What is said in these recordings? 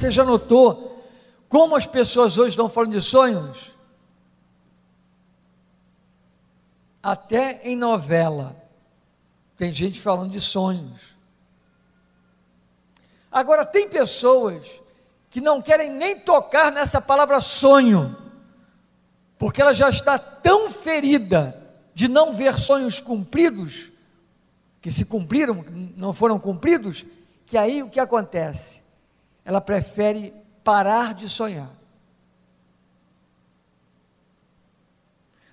Você já notou como as pessoas hoje estão falando de sonhos? Até em novela tem gente falando de sonhos. Agora, tem pessoas que não querem nem tocar nessa palavra sonho, porque ela já está tão ferida de não ver sonhos cumpridos, que se cumpriram, não foram cumpridos, que aí o que acontece? Ela prefere parar de sonhar.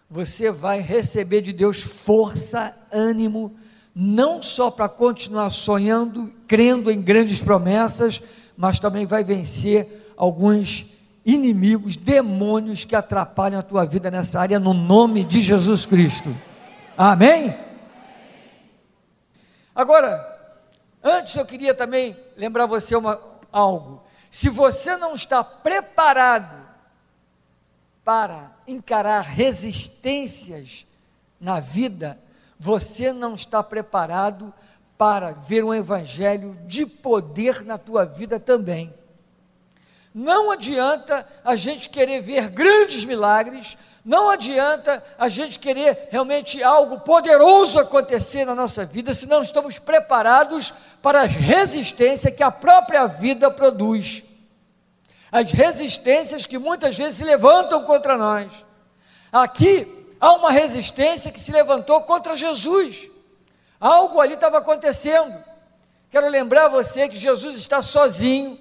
Você vai receber de Deus força, ânimo, não só para continuar sonhando, crendo em grandes promessas, mas também vai vencer alguns inimigos, demônios que atrapalham a tua vida nessa área, no nome de Jesus Cristo. Amém? Agora, antes eu queria também lembrar você uma, algo. Se você não está preparado para encarar resistências na vida, você não está preparado para ver um evangelho de poder na tua vida também. Não adianta a gente querer ver grandes milagres, não adianta a gente querer realmente algo poderoso acontecer na nossa vida se não estamos preparados para as resistências que a própria vida produz. As resistências que muitas vezes se levantam contra nós. Aqui há uma resistência que se levantou contra Jesus. Algo ali estava acontecendo. Quero lembrar você que Jesus está sozinho.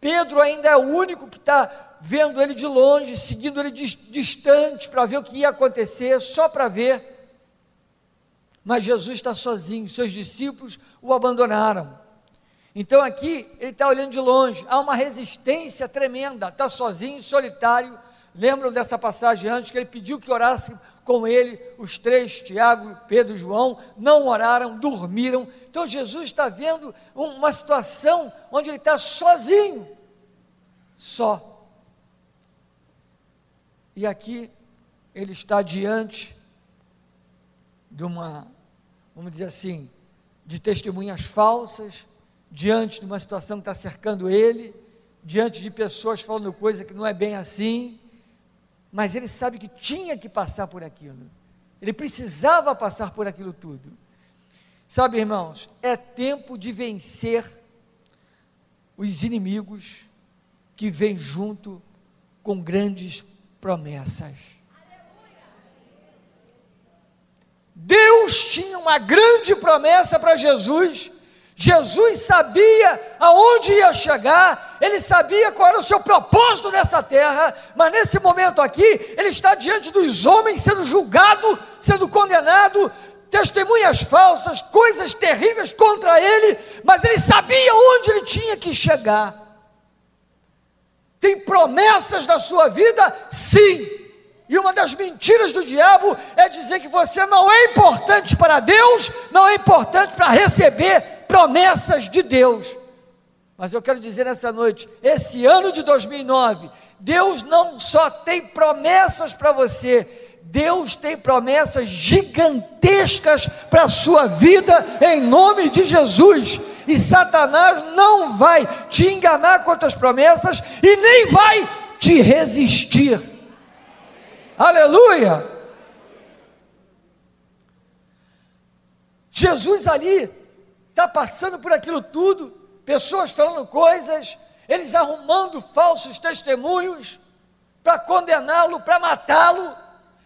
Pedro ainda é o único que está vendo ele de longe, seguindo ele distante para ver o que ia acontecer, só para ver. Mas Jesus está sozinho, seus discípulos o abandonaram. Então aqui ele está olhando de longe, há uma resistência tremenda, está sozinho, solitário. Lembram dessa passagem antes que ele pediu que orasse com ele, os três, Tiago, Pedro e João, não oraram, dormiram. Então Jesus está vendo uma situação onde ele está sozinho, só. E aqui ele está diante de uma, vamos dizer assim, de testemunhas falsas, diante de uma situação que está cercando ele, diante de pessoas falando coisa que não é bem assim mas ele sabe que tinha que passar por aquilo. Ele precisava passar por aquilo tudo. Sabe, irmãos, é tempo de vencer os inimigos que vêm junto com grandes promessas. Deus tinha uma grande promessa para Jesus Jesus sabia aonde ia chegar, ele sabia qual era o seu propósito nessa terra, mas nesse momento aqui, ele está diante dos homens sendo julgado, sendo condenado, testemunhas falsas, coisas terríveis contra ele, mas ele sabia onde ele tinha que chegar. Tem promessas na sua vida? Sim. E uma das mentiras do diabo é dizer que você não é importante para Deus, não é importante para receber promessas de Deus. Mas eu quero dizer nessa noite, esse ano de 2009, Deus não só tem promessas para você, Deus tem promessas gigantescas para a sua vida, em nome de Jesus. E Satanás não vai te enganar com as promessas e nem vai te resistir. Aleluia! Jesus ali está passando por aquilo tudo, pessoas falando coisas, eles arrumando falsos testemunhos para condená-lo, para matá-lo.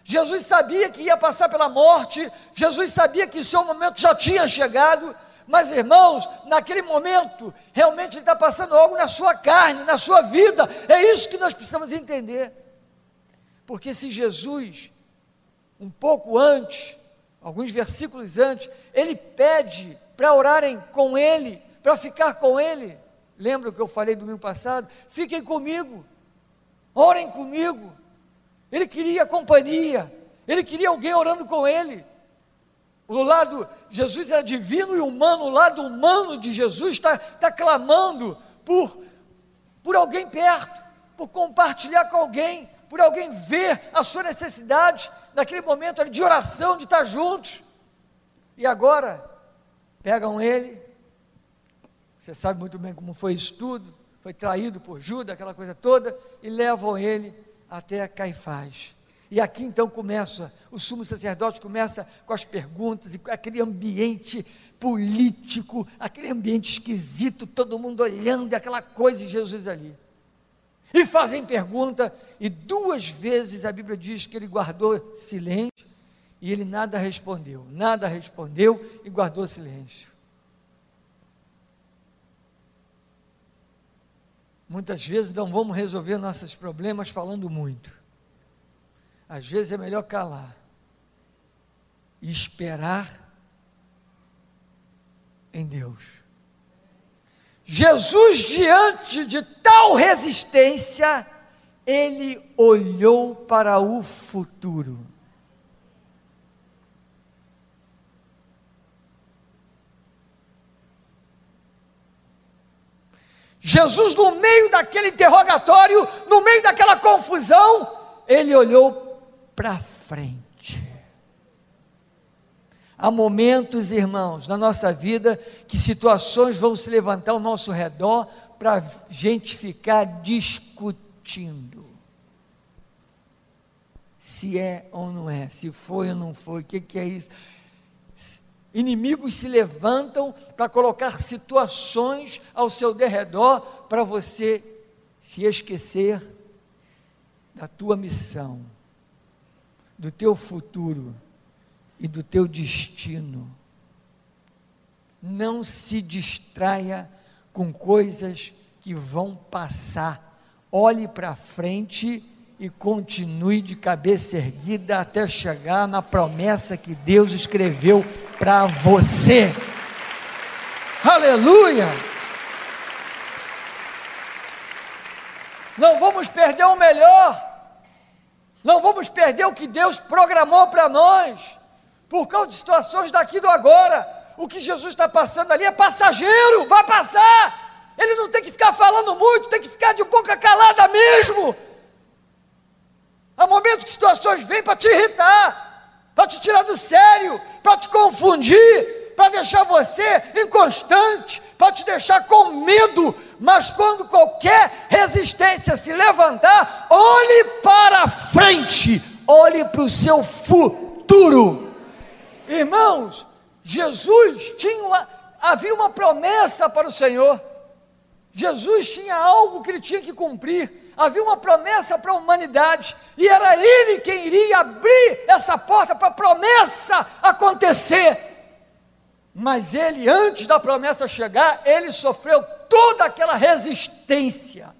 Jesus sabia que ia passar pela morte, Jesus sabia que o seu momento já tinha chegado, mas irmãos, naquele momento, realmente ele está passando algo na sua carne, na sua vida, é isso que nós precisamos entender. Porque se Jesus, um pouco antes, alguns versículos antes, ele pede para orarem com Ele, para ficar com Ele. Lembra o que eu falei domingo passado? Fiquem comigo, orem comigo. Ele queria companhia, ele queria alguém orando com ele. O lado, Jesus era divino e humano, o lado humano de Jesus está tá clamando por, por alguém perto, por compartilhar com alguém, por alguém ver a sua necessidade, naquele momento de oração, de estar juntos. E agora, Pegam ele, você sabe muito bem como foi isso tudo, foi traído por Judas, aquela coisa toda, e levam ele até Caifás. E aqui então começa, o sumo sacerdote começa com as perguntas, e aquele ambiente político, aquele ambiente esquisito, todo mundo olhando, e aquela coisa de Jesus ali. E fazem pergunta, e duas vezes a Bíblia diz que ele guardou silêncio, e ele nada respondeu, nada respondeu e guardou silêncio. Muitas vezes não vamos resolver nossos problemas falando muito. Às vezes é melhor calar e esperar em Deus. Jesus, diante de tal resistência, ele olhou para o futuro. Jesus, no meio daquele interrogatório, no meio daquela confusão, ele olhou para frente. Há momentos, irmãos, na nossa vida que situações vão se levantar ao nosso redor para a gente ficar discutindo. Se é ou não é, se foi ou não foi, o que, que é isso? Inimigos se levantam para colocar situações ao seu derredor para você se esquecer da tua missão, do teu futuro e do teu destino. Não se distraia com coisas que vão passar. Olhe para frente e continue de cabeça erguida até chegar na promessa que Deus escreveu para você. Aleluia! Não vamos perder o melhor, não vamos perder o que Deus programou para nós, por causa de situações daqui do agora. O que Jesus está passando ali é passageiro, vai passar. Ele não tem que ficar falando muito, tem que ficar de boca calada mesmo. Há momentos que situações vêm para te irritar, para te tirar do sério, para te confundir, para deixar você inconstante, para te deixar com medo. Mas quando qualquer resistência se levantar, olhe para frente, olhe para o seu futuro. Irmãos, Jesus tinha uma, havia uma promessa para o Senhor. Jesus tinha algo que ele tinha que cumprir havia uma promessa para a humanidade, e era ele quem iria abrir essa porta para a promessa acontecer. Mas ele, antes da promessa chegar, ele sofreu toda aquela resistência.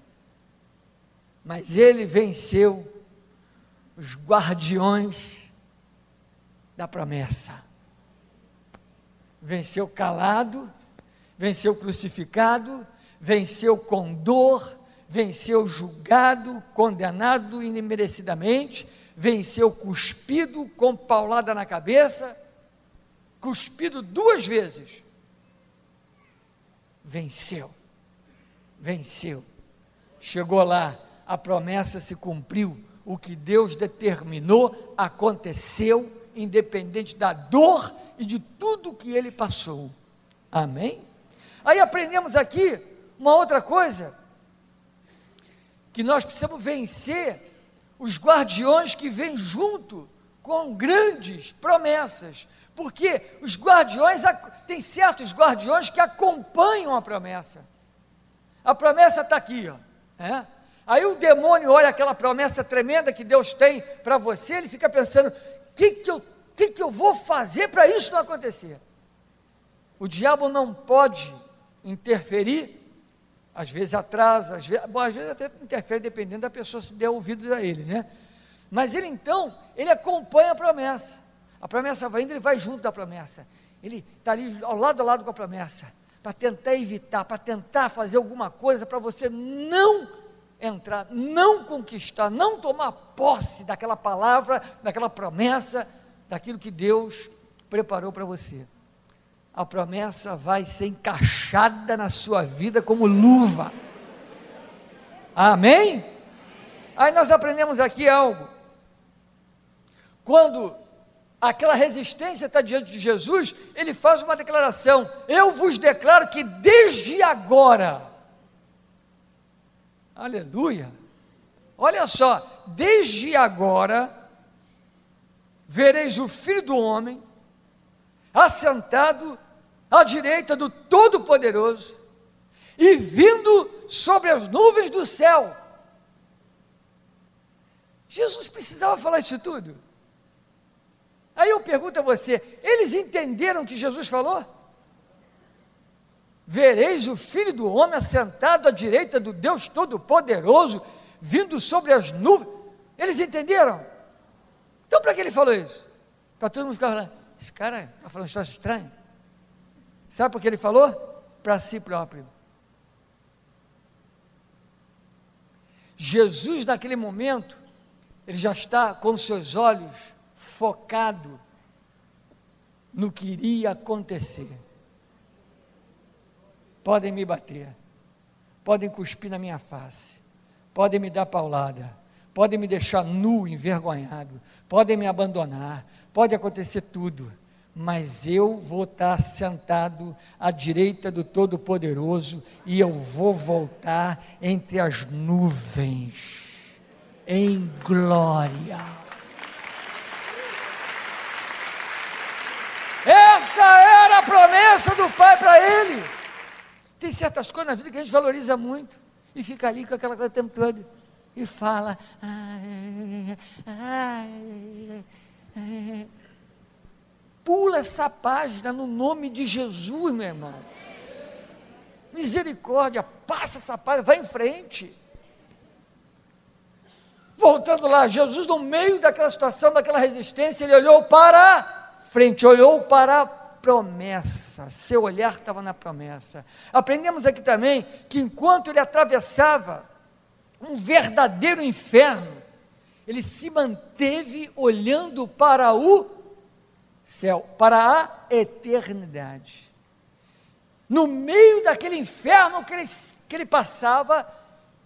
Mas ele venceu os guardiões da promessa. Venceu calado, venceu crucificado, venceu com dor, venceu julgado, condenado imerecidamente, venceu cuspido com paulada na cabeça, cuspido duas vezes. Venceu, venceu. Chegou lá, a promessa se cumpriu, o que Deus determinou aconteceu, independente da dor e de tudo que ele passou. Amém? Aí aprendemos aqui uma outra coisa que nós precisamos vencer os guardiões que vêm junto com grandes promessas, porque os guardiões, tem certos guardiões que acompanham a promessa. A promessa está aqui, ó. É? Aí o demônio olha aquela promessa tremenda que Deus tem para você, ele fica pensando: o que, que, eu, que, que eu vou fazer para isso não acontecer? O diabo não pode interferir às vezes atrasa, às vezes, bom, às vezes até interfere dependendo da pessoa se der ouvido a ele, né? Mas ele então, ele acompanha a promessa. A promessa vai indo, ele vai junto da promessa. Ele está ali ao lado a lado com a promessa, para tentar evitar, para tentar fazer alguma coisa para você não entrar, não conquistar, não tomar posse daquela palavra, daquela promessa, daquilo que Deus preparou para você a promessa vai ser encaixada na sua vida como luva. Amém? Aí nós aprendemos aqui algo. Quando aquela resistência está diante de Jesus, ele faz uma declaração: Eu vos declaro que desde agora Aleluia. Olha só, desde agora vereis o Filho do Homem assentado à direita do Todo-Poderoso e vindo sobre as nuvens do céu. Jesus precisava falar isso tudo. Aí eu pergunto a você: eles entenderam o que Jesus falou? Vereis o Filho do Homem assentado à direita do Deus Todo-Poderoso, vindo sobre as nuvens. Eles entenderam? Então, para que ele falou isso? Para todo mundo ficar falando, esse cara está falando um estranho. Sabe por que ele falou? Para si próprio. Jesus, naquele momento, ele já está com seus olhos focado no que iria acontecer. Podem me bater, podem cuspir na minha face, podem me dar paulada, podem me deixar nu, envergonhado, podem me abandonar, pode acontecer tudo, mas eu vou estar sentado à direita do Todo-Poderoso e eu vou voltar entre as nuvens, em glória. Essa era a promessa do Pai para ele. Tem certas coisas na vida que a gente valoriza muito e fica ali com aquela coisa o tempo todo e fala. Pula essa página no nome de Jesus, meu irmão. Misericórdia, passa essa página, vai em frente. Voltando lá, Jesus, no meio daquela situação, daquela resistência, ele olhou para frente, olhou para promessa, seu olhar estava na promessa. Aprendemos aqui também que enquanto ele atravessava um verdadeiro inferno, ele se manteve olhando para o céu, para a eternidade. No meio daquele inferno que ele, que ele passava,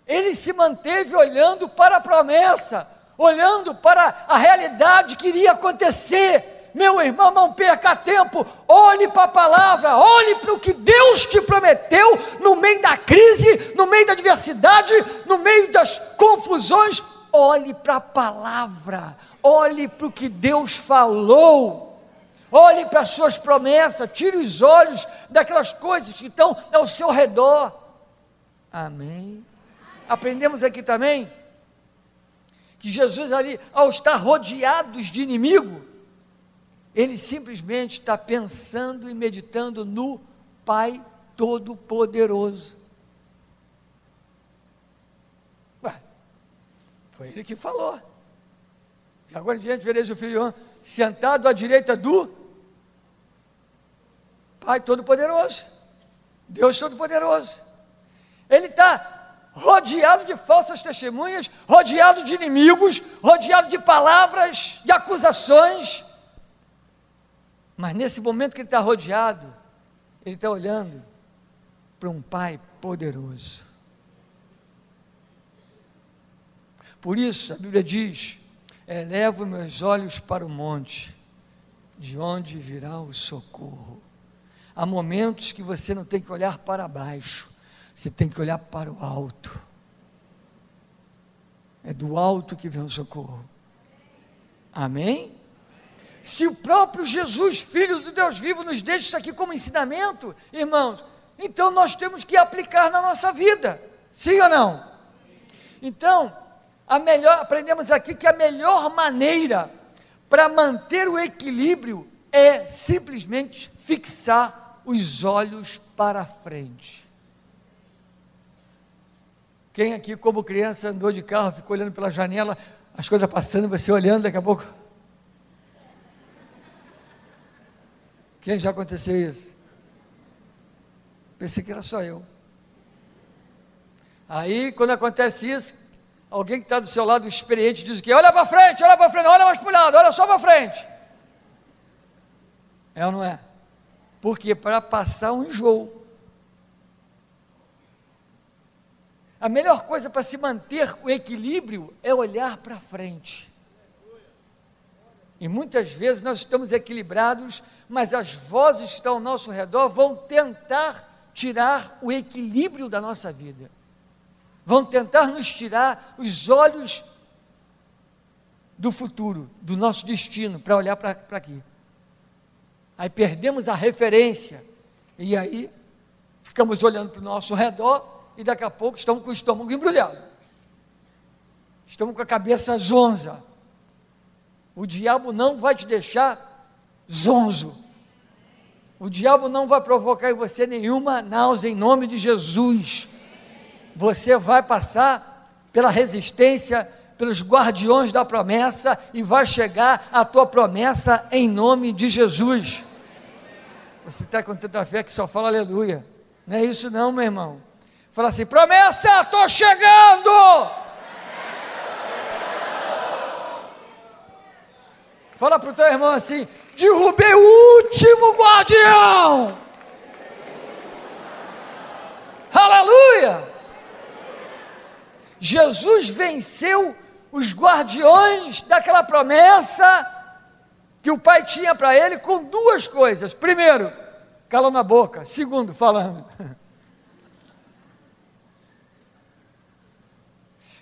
ele se manteve olhando para a promessa, olhando para a realidade que iria acontecer meu irmão, não perca tempo, olhe para a palavra, olhe para o que Deus te prometeu no meio da crise, no meio da adversidade, no meio das confusões. Olhe para a palavra, olhe para o que Deus falou, olhe para as suas promessas, tire os olhos daquelas coisas que estão ao seu redor. Amém. Aprendemos aqui também que Jesus ali, ao estar rodeados de inimigo, ele simplesmente está pensando e meditando no Pai Todo-Poderoso. Foi ele que falou. E agora em diante vereis o Filho sentado à direita do Pai Todo-Poderoso. Deus Todo-Poderoso. Ele está rodeado de falsas testemunhas, rodeado de inimigos, rodeado de palavras, de acusações. Mas nesse momento que ele está rodeado, ele está olhando para um Pai poderoso. Por isso, a Bíblia diz: elevo meus olhos para o monte, de onde virá o socorro. Há momentos que você não tem que olhar para baixo, você tem que olhar para o alto. É do alto que vem o socorro. Amém? Se o próprio Jesus, Filho do Deus vivo, nos deixa isso aqui como ensinamento, irmãos, então nós temos que aplicar na nossa vida, sim ou não? Então, a melhor, aprendemos aqui que a melhor maneira para manter o equilíbrio é simplesmente fixar os olhos para frente. Quem aqui, como criança, andou de carro, ficou olhando pela janela, as coisas passando, você olhando, daqui a pouco Quem já aconteceu isso? Pensei que era só eu. Aí, quando acontece isso, alguém que está do seu lado, experiente, diz o quê? Olha para frente, olha para frente, olha mais para o lado, olha só para frente. É ou não é? Porque para passar um enjoo. A melhor coisa para se manter o equilíbrio é olhar para frente. E muitas vezes nós estamos equilibrados, mas as vozes que estão ao nosso redor vão tentar tirar o equilíbrio da nossa vida. vão tentar nos tirar os olhos do futuro, do nosso destino, para olhar para aqui. Aí perdemos a referência, e aí ficamos olhando para o nosso redor, e daqui a pouco estamos com o estômago embrulhado, estamos com a cabeça zonza. O diabo não vai te deixar zonzo. O diabo não vai provocar em você nenhuma náusea em nome de Jesus. Você vai passar pela resistência pelos guardiões da promessa e vai chegar a tua promessa em nome de Jesus. Você está com tanta fé que só fala aleluia. Não é isso não, meu irmão. Fala assim, promessa, estou chegando! Fala para o teu irmão assim, derrubei o último guardião. Aleluia! Jesus venceu os guardiões daquela promessa que o pai tinha para ele com duas coisas. Primeiro, calando a boca. Segundo, falando.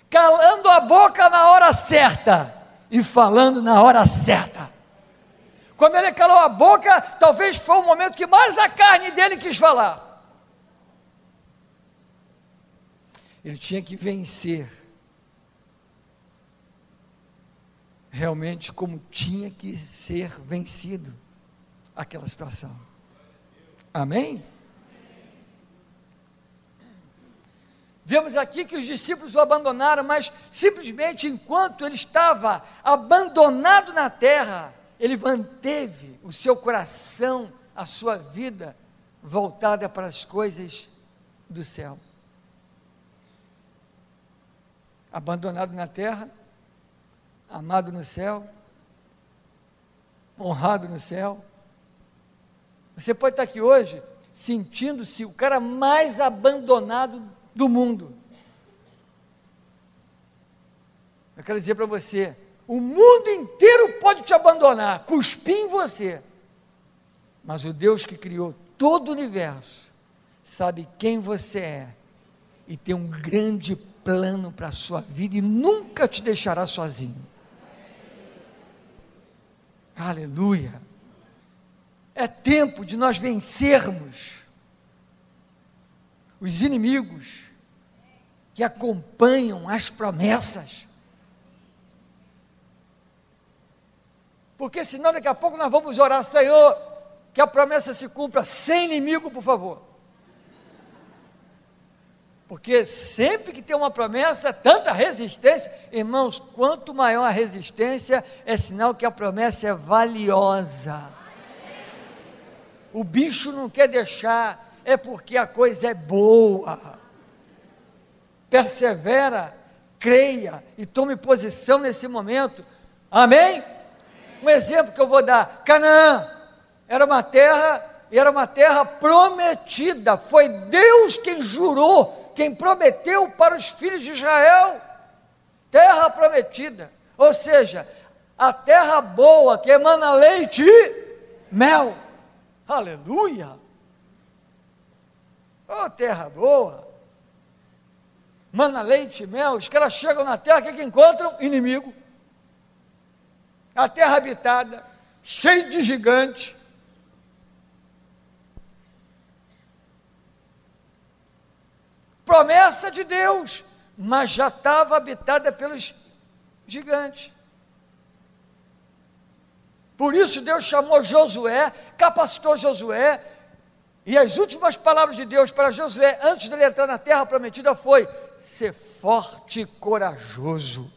calando a boca na hora certa e falando na hora certa. Quando ele calou a boca, talvez foi o momento que mais a carne dele quis falar. Ele tinha que vencer realmente como tinha que ser vencido aquela situação. Amém? Vemos aqui que os discípulos o abandonaram, mas simplesmente enquanto ele estava abandonado na terra, ele manteve o seu coração, a sua vida voltada para as coisas do céu. Abandonado na terra, amado no céu, honrado no céu. Você pode estar aqui hoje sentindo-se o cara mais abandonado do mundo. Eu quero dizer para você: o mundo inteiro pode te abandonar, cuspir em você, mas o Deus que criou todo o universo sabe quem você é e tem um grande plano para a sua vida e nunca te deixará sozinho. Aleluia. É tempo de nós vencermos os inimigos que acompanham as promessas. Porque senão daqui a pouco nós vamos orar, Senhor, que a promessa se cumpra sem inimigo, por favor. Porque sempre que tem uma promessa, tanta resistência, irmãos, quanto maior a resistência, é sinal que a promessa é valiosa. O bicho não quer deixar, é porque a coisa é boa. Persevera, creia e tome posição nesse momento. Amém? Um exemplo que eu vou dar: Canaã era uma terra, era uma terra prometida. Foi Deus quem jurou quem prometeu para os filhos de Israel terra prometida, ou seja, a terra boa que emana leite e mel. Aleluia! Oh, terra boa! Mana leite mel, os caras chegam na terra, o que, que encontram? Inimigo. A terra habitada, cheia de gigantes, promessa de Deus, mas já estava habitada pelos gigantes. Por isso Deus chamou Josué, capacitou Josué, e as últimas palavras de Deus para Josué, antes dele entrar na terra prometida, foi: ser forte e corajoso.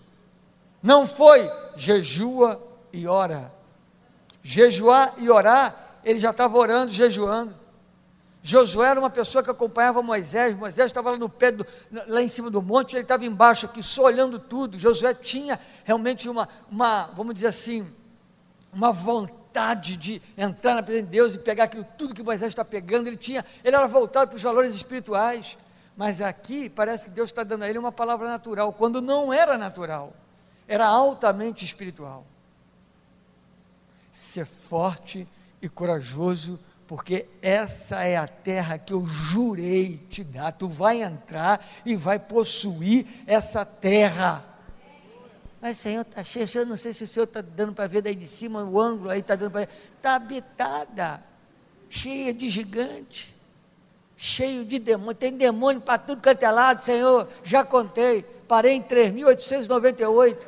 Não foi jejua e ora. Jejuar e orar, ele já estava orando, jejuando. Josué era uma pessoa que acompanhava Moisés, Moisés estava lá no pé, do, lá em cima do monte, ele estava embaixo aqui, só olhando tudo. Josué tinha realmente uma, uma vamos dizer assim, uma vontade de entrar na presença de Deus e pegar aquilo tudo que Moisés está pegando. Ele tinha, ele era voltado para os valores espirituais. Mas aqui parece que Deus está dando a ele uma palavra natural, quando não era natural, era altamente espiritual. Ser forte e corajoso porque essa é a terra que eu jurei te dar. Tu vai entrar e vai possuir essa terra. Mas, Senhor, está cheio. Eu não sei se o Senhor está dando para ver daí de cima, o ângulo aí está dando para ver. Está habitada, cheia de gigante, cheio de demônio. Tem demônio para tudo quanto é lado, Senhor. Já contei. Parei em 3.898.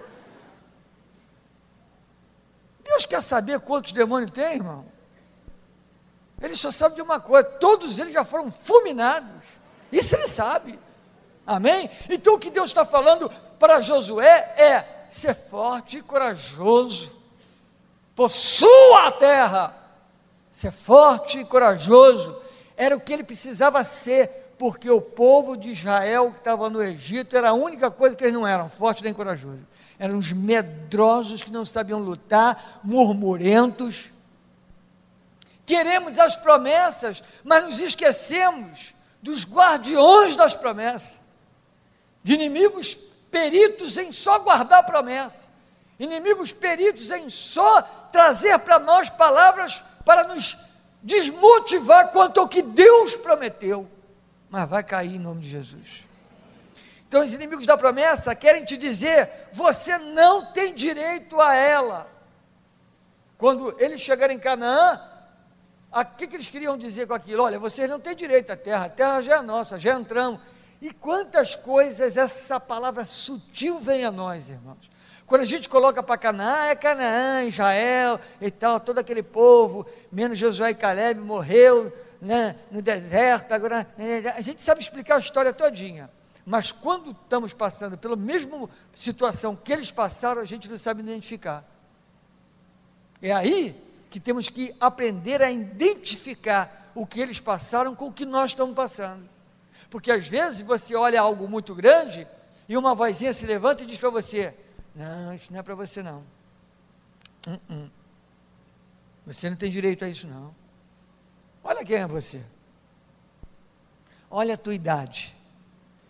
Deus quer saber quantos demônios tem, irmão? Ele só sabe de uma coisa: todos eles já foram fulminados. Isso ele sabe. Amém? Então o que Deus está falando para Josué é: ser forte e corajoso, possua a terra, ser forte e corajoso, era o que ele precisava ser, porque o povo de Israel que estava no Egito era a única coisa que eles não eram, forte nem corajoso. Eram os medrosos que não sabiam lutar, murmurentos. Queremos as promessas, mas nos esquecemos dos guardiões das promessas, de inimigos peritos em só guardar promessa, inimigos peritos em só trazer para nós palavras para nos desmotivar quanto ao que Deus prometeu, mas vai cair em nome de Jesus. Então, os inimigos da promessa querem te dizer: você não tem direito a ela. Quando eles chegarem em Canaã, o que, que eles queriam dizer com aquilo? Olha, vocês não têm direito à terra, a terra já é nossa, já entramos. E quantas coisas essa palavra sutil vem a nós, irmãos. Quando a gente coloca para Canaã, é Canaã, Israel e tal, todo aquele povo, menos Josué e Caleb morreu né, no deserto. Agora, né, a gente sabe explicar a história todinha. Mas quando estamos passando pela mesma situação que eles passaram, a gente não sabe identificar. É aí que temos que aprender a identificar o que eles passaram com o que nós estamos passando. Porque às vezes você olha algo muito grande e uma vozinha se levanta e diz para você: Não, isso não é para você não. Uh -uh. Você não tem direito a isso não. Olha quem é você. Olha a tua idade.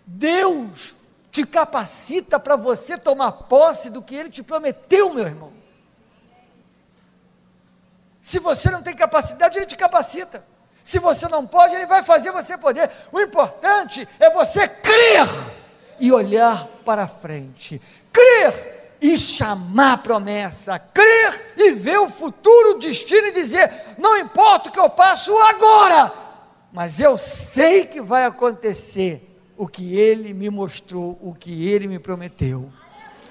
Deus te capacita para você tomar posse do que Ele te prometeu, meu irmão. Se você não tem capacidade, Ele te capacita. Se você não pode, Ele vai fazer você poder. O importante é você crer e olhar para frente. Crer e chamar a promessa. Crer e ver o futuro, o destino e dizer: não importa o que eu passo agora, mas eu sei que vai acontecer o que Ele me mostrou, o que Ele me prometeu.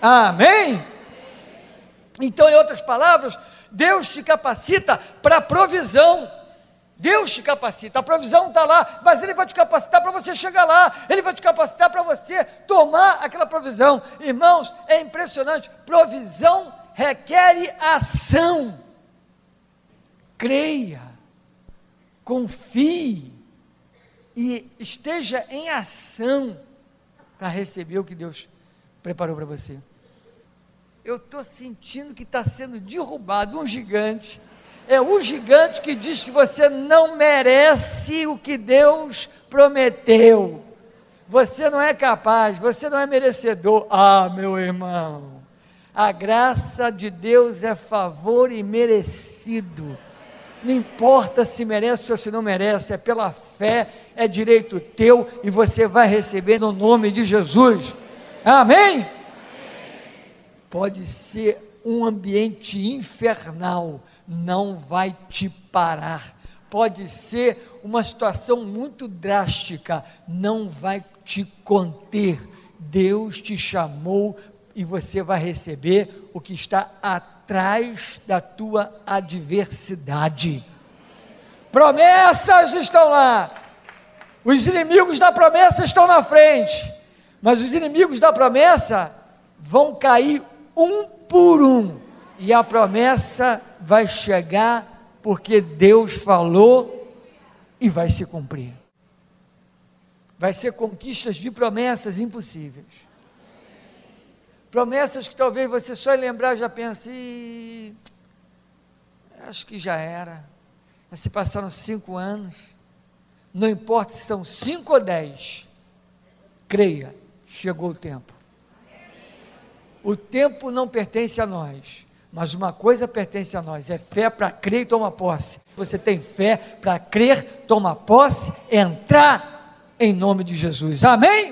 Amém? Então, em outras palavras, Deus te capacita para provisão. Deus te capacita, a provisão está lá, mas Ele vai te capacitar para você chegar lá, Ele vai te capacitar para você tomar aquela provisão. Irmãos, é impressionante, provisão requer ação. Creia, confie e esteja em ação para receber o que Deus preparou para você. Eu estou sentindo que está sendo derrubado um gigante é o gigante que diz que você não merece o que Deus prometeu. Você não é capaz, você não é merecedor. Ah, meu irmão, a graça de Deus é favor e merecido. Não importa se merece ou se não merece, é pela fé, é direito teu e você vai receber no nome de Jesus. Amém? Pode ser um ambiente infernal, não vai te parar. Pode ser uma situação muito drástica, não vai te conter. Deus te chamou e você vai receber o que está atrás da tua adversidade. Promessas estão lá. Os inimigos da promessa estão na frente. Mas os inimigos da promessa vão cair um por um. E a promessa vai chegar porque Deus falou e vai se cumprir. Vai ser conquistas de promessas impossíveis. Promessas que talvez você só lembrar já pense, acho que já era. Já se passaram cinco anos. Não importa se são cinco ou dez. Creia, chegou o tempo. O tempo não pertence a nós Mas uma coisa pertence a nós: é fé para crer e tomar posse. Você tem fé para crer, tomar posse, entrar em nome de Jesus. Amém?